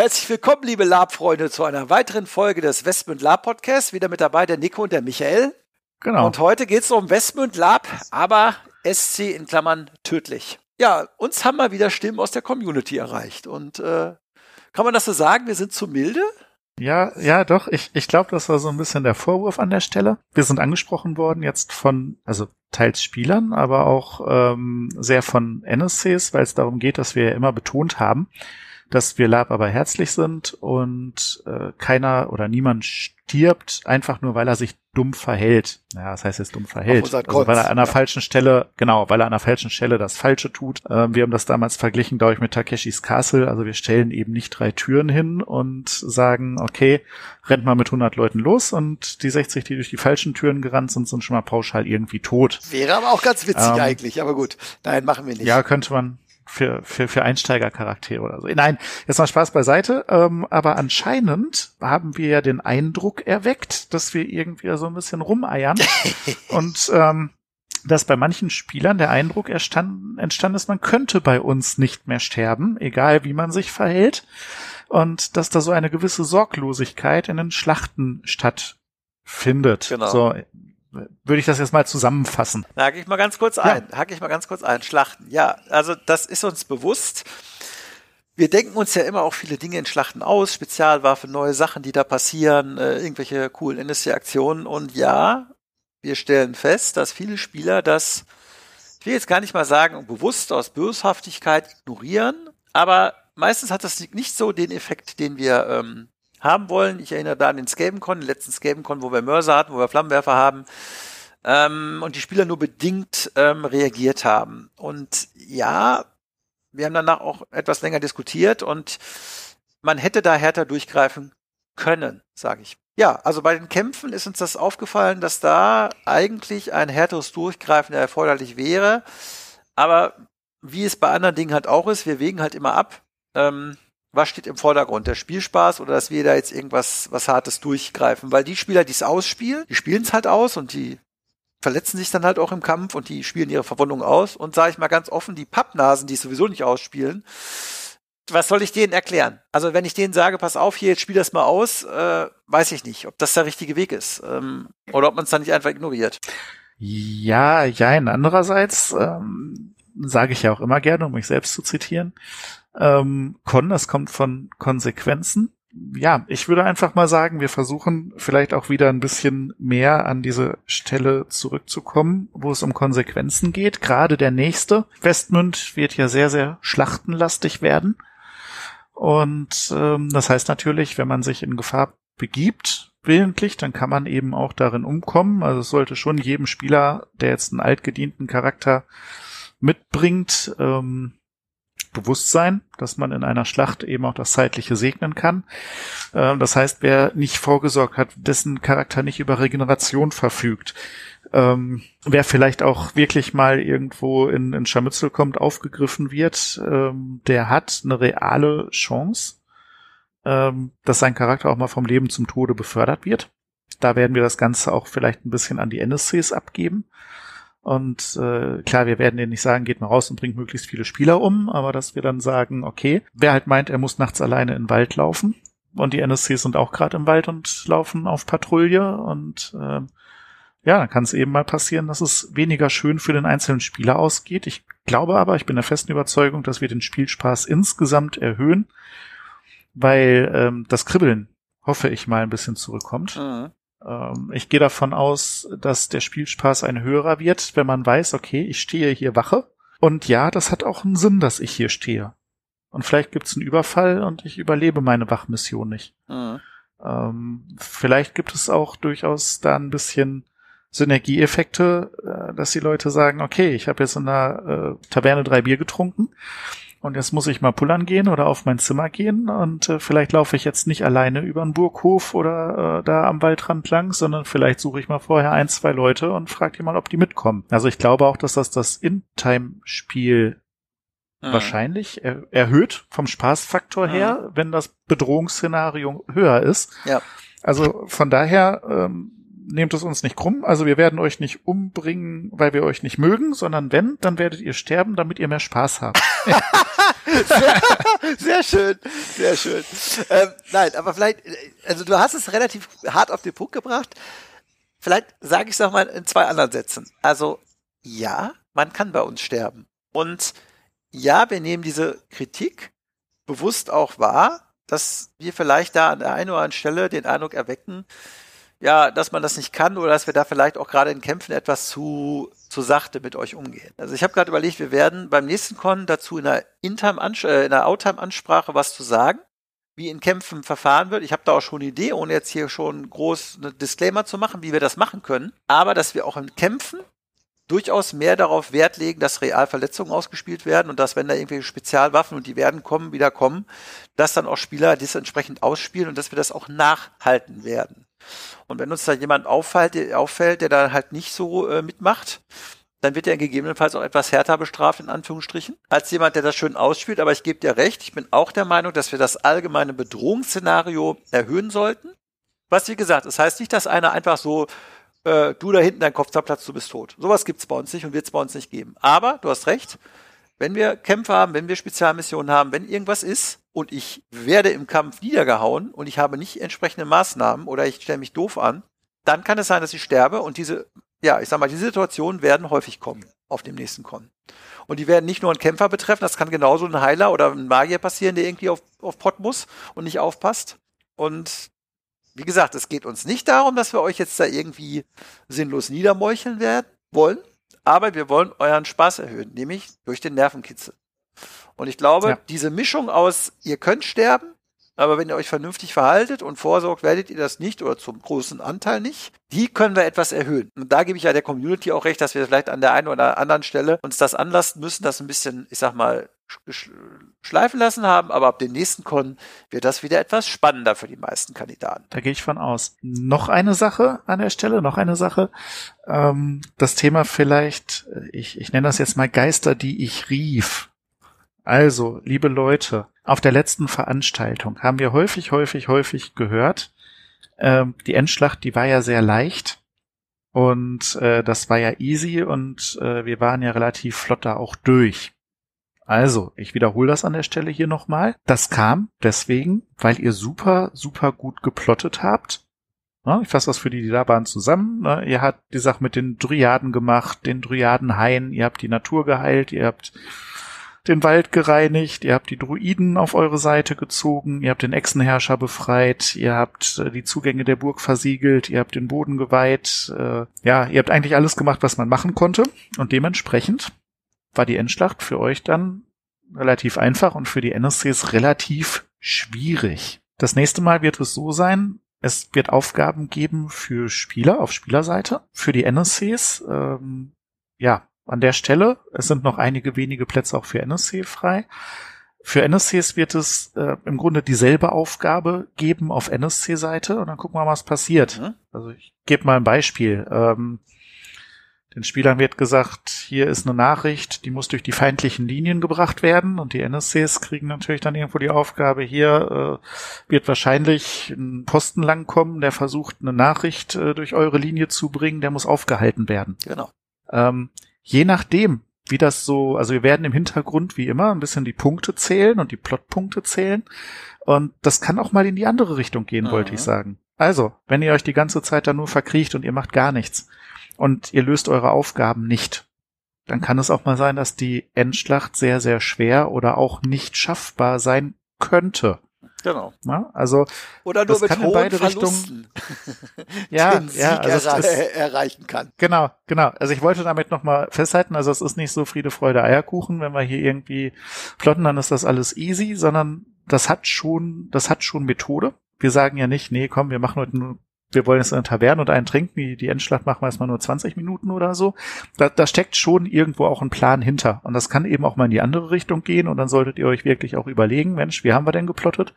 Herzlich willkommen, liebe Lab-Freunde, zu einer weiteren Folge des Westmund Lab Podcasts. Wieder mit dabei der Nico und der Michael. Genau. Und heute geht es um Westmund Lab, aber SC in Klammern tödlich. Ja, uns haben mal wieder Stimmen aus der Community erreicht. Und äh, kann man das so sagen? Wir sind zu milde? Ja, ja, doch. Ich, ich glaube, das war so ein bisschen der Vorwurf an der Stelle. Wir sind angesprochen worden jetzt von, also teils Spielern, aber auch ähm, sehr von NSCs, weil es darum geht, dass wir ja immer betont haben, dass wir Lab aber herzlich sind und äh, keiner oder niemand stirbt, einfach nur, weil er sich dumm verhält. Ja, das heißt jetzt dumm verhält. Also, weil er an der ja. falschen Stelle, genau, weil er an der falschen Stelle das Falsche tut. Ähm, wir haben das damals verglichen, glaube ich, mit Takeshis Castle. Also wir stellen eben nicht drei Türen hin und sagen, okay, rennt mal mit 100 Leuten los und die 60, die durch die falschen Türen gerannt sind, sind schon mal pauschal irgendwie tot. Wäre aber auch ganz witzig ähm, eigentlich, aber gut. Nein, machen wir nicht. Ja, könnte man, für, für, für Einsteigercharaktere oder so. Nein, jetzt mal Spaß beiseite. Ähm, aber anscheinend haben wir ja den Eindruck erweckt, dass wir irgendwie so ein bisschen rumeiern. und ähm, dass bei manchen Spielern der Eindruck entstanden, entstanden ist, man könnte bei uns nicht mehr sterben, egal wie man sich verhält. Und dass da so eine gewisse Sorglosigkeit in den Schlachten stattfindet. Genau. So, würde ich das jetzt mal zusammenfassen. Da hake ich mal ganz kurz ein. Ja. Hake ich mal ganz kurz ein. Schlachten. Ja, also das ist uns bewusst. Wir denken uns ja immer auch viele Dinge in Schlachten aus, Spezialwaffen, neue Sachen, die da passieren, äh, irgendwelche coolen NSC-Aktionen. Und ja, wir stellen fest, dass viele Spieler das, ich will jetzt gar nicht mal sagen, bewusst aus Böshaftigkeit ignorieren, aber meistens hat das nicht so den Effekt, den wir ähm, haben wollen. Ich erinnere da an den Skavencon, den letzten Skavencon, wo wir Mörser hatten, wo wir Flammenwerfer haben. Ähm, und die Spieler nur bedingt ähm, reagiert haben. Und ja, wir haben danach auch etwas länger diskutiert und man hätte da härter durchgreifen können, sage ich. Ja, also bei den Kämpfen ist uns das aufgefallen, dass da eigentlich ein härteres Durchgreifen erforderlich wäre. Aber wie es bei anderen Dingen halt auch ist, wir wägen halt immer ab. Ähm, was steht im Vordergrund? Der Spielspaß oder dass wir da jetzt irgendwas was Hartes durchgreifen? Weil die Spieler, die es ausspielen, die spielen es halt aus und die verletzen sich dann halt auch im Kampf und die spielen ihre Verwundung aus. Und sage ich mal ganz offen, die Pappnasen, die es sowieso nicht ausspielen, was soll ich denen erklären? Also wenn ich denen sage, pass auf, hier, jetzt spiel das mal aus, äh, weiß ich nicht, ob das der richtige Weg ist ähm, oder ob man es dann nicht einfach ignoriert. Ja, ja, andererseits ähm, sage ich ja auch immer gerne, um mich selbst zu zitieren, ähm, Con, das kommt von Konsequenzen. Ja, ich würde einfach mal sagen, wir versuchen vielleicht auch wieder ein bisschen mehr an diese Stelle zurückzukommen, wo es um Konsequenzen geht. Gerade der nächste Westmünd wird ja sehr, sehr schlachtenlastig werden. Und ähm, das heißt natürlich, wenn man sich in Gefahr begibt, willentlich, dann kann man eben auch darin umkommen. Also es sollte schon jedem Spieler, der jetzt einen altgedienten Charakter mitbringt, ähm, bewusst sein, dass man in einer Schlacht eben auch das Zeitliche segnen kann. Ähm, das heißt, wer nicht vorgesorgt hat, dessen Charakter nicht über Regeneration verfügt, ähm, wer vielleicht auch wirklich mal irgendwo in, in Scharmützel kommt, aufgegriffen wird, ähm, der hat eine reale Chance, ähm, dass sein Charakter auch mal vom Leben zum Tode befördert wird. Da werden wir das Ganze auch vielleicht ein bisschen an die NSCs abgeben. Und äh, klar, wir werden denen nicht sagen, geht mal raus und bringt möglichst viele Spieler um, aber dass wir dann sagen, okay, wer halt meint, er muss nachts alleine in den Wald laufen, und die NSCs sind auch gerade im Wald und laufen auf Patrouille und äh, ja, dann kann es eben mal passieren, dass es weniger schön für den einzelnen Spieler ausgeht. Ich glaube aber, ich bin der festen Überzeugung, dass wir den Spielspaß insgesamt erhöhen, weil ähm, das Kribbeln, hoffe ich mal, ein bisschen zurückkommt. Mhm. Ähm, ich gehe davon aus, dass der Spielspaß ein höherer wird, wenn man weiß, okay, ich stehe hier Wache. Und ja, das hat auch einen Sinn, dass ich hier stehe. Und vielleicht gibt's einen Überfall und ich überlebe meine Wachmission nicht. Mhm. Ähm, vielleicht gibt es auch durchaus da ein bisschen Synergieeffekte, äh, dass die Leute sagen, okay, ich habe jetzt in der äh, Taverne drei Bier getrunken und jetzt muss ich mal pullern gehen oder auf mein Zimmer gehen und äh, vielleicht laufe ich jetzt nicht alleine über den Burghof oder äh, da am Waldrand lang, sondern vielleicht suche ich mal vorher ein, zwei Leute und frage die mal, ob die mitkommen. Also ich glaube auch, dass das das In-Time-Spiel mhm. wahrscheinlich er erhöht vom Spaßfaktor mhm. her, wenn das Bedrohungsszenario höher ist. Ja. Also von daher ähm, nehmt es uns nicht krumm. Also wir werden euch nicht umbringen, weil wir euch nicht mögen, sondern wenn, dann werdet ihr sterben, damit ihr mehr Spaß habt. sehr, sehr, schön, sehr schön. Ähm, nein, aber vielleicht, also du hast es relativ hart auf den Punkt gebracht. Vielleicht sage ich es auch mal in zwei anderen Sätzen. Also ja, man kann bei uns sterben. Und ja, wir nehmen diese Kritik bewusst auch wahr, dass wir vielleicht da an der einen oder anderen Stelle den Eindruck erwecken, ja, dass man das nicht kann oder dass wir da vielleicht auch gerade in Kämpfen etwas zu, zu sachte mit euch umgehen. Also ich habe gerade überlegt, wir werden beim nächsten Con dazu in einer, Intime äh, in einer Outtime-Ansprache was zu sagen, wie in Kämpfen verfahren wird. Ich habe da auch schon eine Idee, ohne jetzt hier schon groß eine Disclaimer zu machen, wie wir das machen können. Aber dass wir auch in Kämpfen durchaus mehr darauf Wert legen, dass real Verletzungen ausgespielt werden und dass, wenn da irgendwelche Spezialwaffen und die werden kommen, wieder kommen, dass dann auch Spieler das entsprechend ausspielen und dass wir das auch nachhalten werden. Und wenn uns da jemand auffällt, der, auffällt, der da halt nicht so äh, mitmacht, dann wird er gegebenenfalls auch etwas härter bestraft, in Anführungsstrichen, als jemand, der das schön ausspielt. Aber ich gebe dir recht, ich bin auch der Meinung, dass wir das allgemeine Bedrohungsszenario erhöhen sollten. Was, wie gesagt, das heißt nicht, dass einer einfach so, äh, du da hinten, dein Kopf zerplatzt, du bist tot. Sowas gibt's bei uns nicht und wird's bei uns nicht geben. Aber, du hast recht, wenn wir Kämpfe haben, wenn wir Spezialmissionen haben, wenn irgendwas ist, und ich werde im Kampf niedergehauen und ich habe nicht entsprechende Maßnahmen oder ich stelle mich doof an, dann kann es sein, dass ich sterbe und diese, ja, ich sag mal, diese Situationen werden häufig kommen auf dem nächsten Con. Und die werden nicht nur einen Kämpfer betreffen, das kann genauso ein Heiler oder ein Magier passieren, der irgendwie auf, auf Pott muss und nicht aufpasst. Und wie gesagt, es geht uns nicht darum, dass wir euch jetzt da irgendwie sinnlos niedermeucheln werden wollen, aber wir wollen euren Spaß erhöhen, nämlich durch den Nervenkitzel. Und ich glaube, ja. diese Mischung aus, ihr könnt sterben, aber wenn ihr euch vernünftig verhaltet und vorsorgt, werdet ihr das nicht oder zum großen Anteil nicht. Die können wir etwas erhöhen. Und da gebe ich ja der Community auch recht, dass wir vielleicht an der einen oder anderen Stelle uns das anlassen müssen, das ein bisschen, ich sag mal, schleifen lassen haben, aber ab dem nächsten Con wird das wieder etwas spannender für die meisten Kandidaten. Da gehe ich von aus. Noch eine Sache an der Stelle, noch eine Sache. Ähm, das Thema vielleicht, ich, ich nenne das jetzt mal Geister, die ich rief. Also, liebe Leute, auf der letzten Veranstaltung haben wir häufig, häufig, häufig gehört, ähm, die Endschlacht, die war ja sehr leicht und äh, das war ja easy und äh, wir waren ja relativ flott da auch durch. Also, ich wiederhole das an der Stelle hier nochmal. Das kam deswegen, weil ihr super, super gut geplottet habt. Ich fasse das für die, die da waren, zusammen. Ne? Ihr habt die Sache mit den Dryaden gemacht, den Dryadenhain, ihr habt die Natur geheilt, ihr habt den Wald gereinigt, ihr habt die Druiden auf eure Seite gezogen, ihr habt den Echsenherrscher befreit, ihr habt äh, die Zugänge der Burg versiegelt, ihr habt den Boden geweiht, äh, ja, ihr habt eigentlich alles gemacht, was man machen konnte und dementsprechend war die Endschlacht für euch dann relativ einfach und für die NSCs relativ schwierig. Das nächste Mal wird es so sein, es wird Aufgaben geben für Spieler auf Spielerseite, für die NSCs. Ähm, ja, an der Stelle. Es sind noch einige wenige Plätze auch für NSC frei. Für NSCs wird es äh, im Grunde dieselbe Aufgabe geben auf NSC-Seite und dann gucken wir mal, was passiert. Mhm. Also ich gebe mal ein Beispiel. Ähm, den Spielern wird gesagt, hier ist eine Nachricht, die muss durch die feindlichen Linien gebracht werden und die NSCs kriegen natürlich dann irgendwo die Aufgabe, hier äh, wird wahrscheinlich ein Posten lang kommen, der versucht eine Nachricht äh, durch eure Linie zu bringen, der muss aufgehalten werden. Genau. Ähm, je nachdem, wie das so, also wir werden im Hintergrund wie immer ein bisschen die Punkte zählen und die Plotpunkte zählen. Und das kann auch mal in die andere Richtung gehen, Aha. wollte ich sagen. Also, wenn ihr euch die ganze Zeit da nur verkriecht und ihr macht gar nichts und ihr löst eure Aufgaben nicht, dann kann es auch mal sein, dass die Endschlacht sehr, sehr schwer oder auch nicht schaffbar sein könnte. Genau. Ja, also oder nur mit hohen beide Richtungen ja, den Sieg ja, also es, es, erreichen kann. Genau, genau. Also ich wollte damit nochmal festhalten, also es ist nicht so Friede, Freude, Eierkuchen, wenn wir hier irgendwie plotten, dann ist das alles easy, sondern das hat schon, das hat schon Methode. Wir sagen ja nicht, nee, komm, wir machen heute nur wir wollen jetzt in eine Taverne und einen trinken, die, die Endschlacht machen wir erstmal nur 20 Minuten oder so. Da, da steckt schon irgendwo auch ein Plan hinter. Und das kann eben auch mal in die andere Richtung gehen und dann solltet ihr euch wirklich auch überlegen, Mensch, wie haben wir denn geplottet?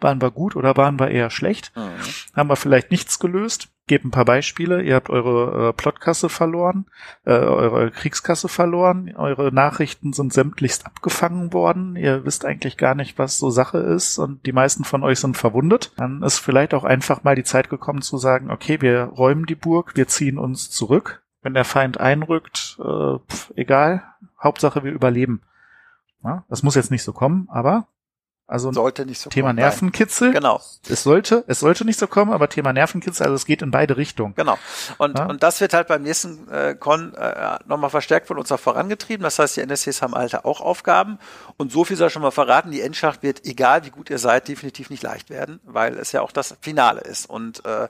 Waren wir gut oder waren wir eher schlecht? Mhm. Haben wir vielleicht nichts gelöst? Gebt ein paar Beispiele. Ihr habt eure äh, Plotkasse verloren, äh, eure Kriegskasse verloren, eure Nachrichten sind sämtlichst abgefangen worden. Ihr wisst eigentlich gar nicht, was so Sache ist und die meisten von euch sind verwundet. Dann ist vielleicht auch einfach mal die Zeit gekommen zu sagen, okay, wir räumen die Burg, wir ziehen uns zurück. Wenn der Feind einrückt, äh, pf, egal, Hauptsache wir überleben. Ja, das muss jetzt nicht so kommen, aber also sollte nicht so Thema kommen, Nervenkitzel. Nein. Genau. Es sollte, es sollte nicht so kommen, aber Thema Nervenkitzel, also es geht in beide Richtungen. Genau. Und, ja? und das wird halt beim nächsten äh, Con äh, nochmal verstärkt von uns auch vorangetrieben. Das heißt, die NSCs haben Alter auch Aufgaben. Und so viel soll schon mal verraten, die Endschlacht wird, egal wie gut ihr seid, definitiv nicht leicht werden, weil es ja auch das Finale ist. Und äh,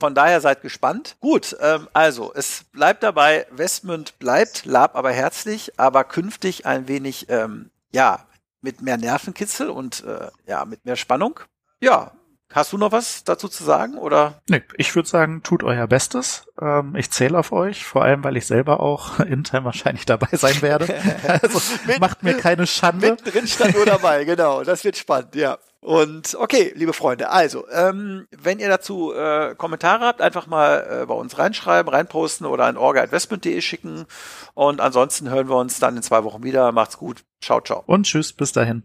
von daher seid gespannt. Gut, ähm, also es bleibt dabei, Westmünd bleibt, Lab aber herzlich, aber künftig ein wenig, ähm, ja, mit mehr Nervenkitzel und äh, ja, mit mehr Spannung. Ja, hast du noch was dazu zu sagen oder? Nee, ich würde sagen, tut euer Bestes. Ähm, ich zähle auf euch, vor allem weil ich selber auch intern wahrscheinlich dabei sein werde. also mit, macht mir keine Schande. Mit drin stand nur dabei, genau. Das wird spannend, ja. Und okay, liebe Freunde, also, ähm, wenn ihr dazu äh, Kommentare habt, einfach mal äh, bei uns reinschreiben, reinposten oder an orga.investment.de schicken. Und ansonsten hören wir uns dann in zwei Wochen wieder. Macht's gut. Ciao, ciao. Und tschüss, bis dahin.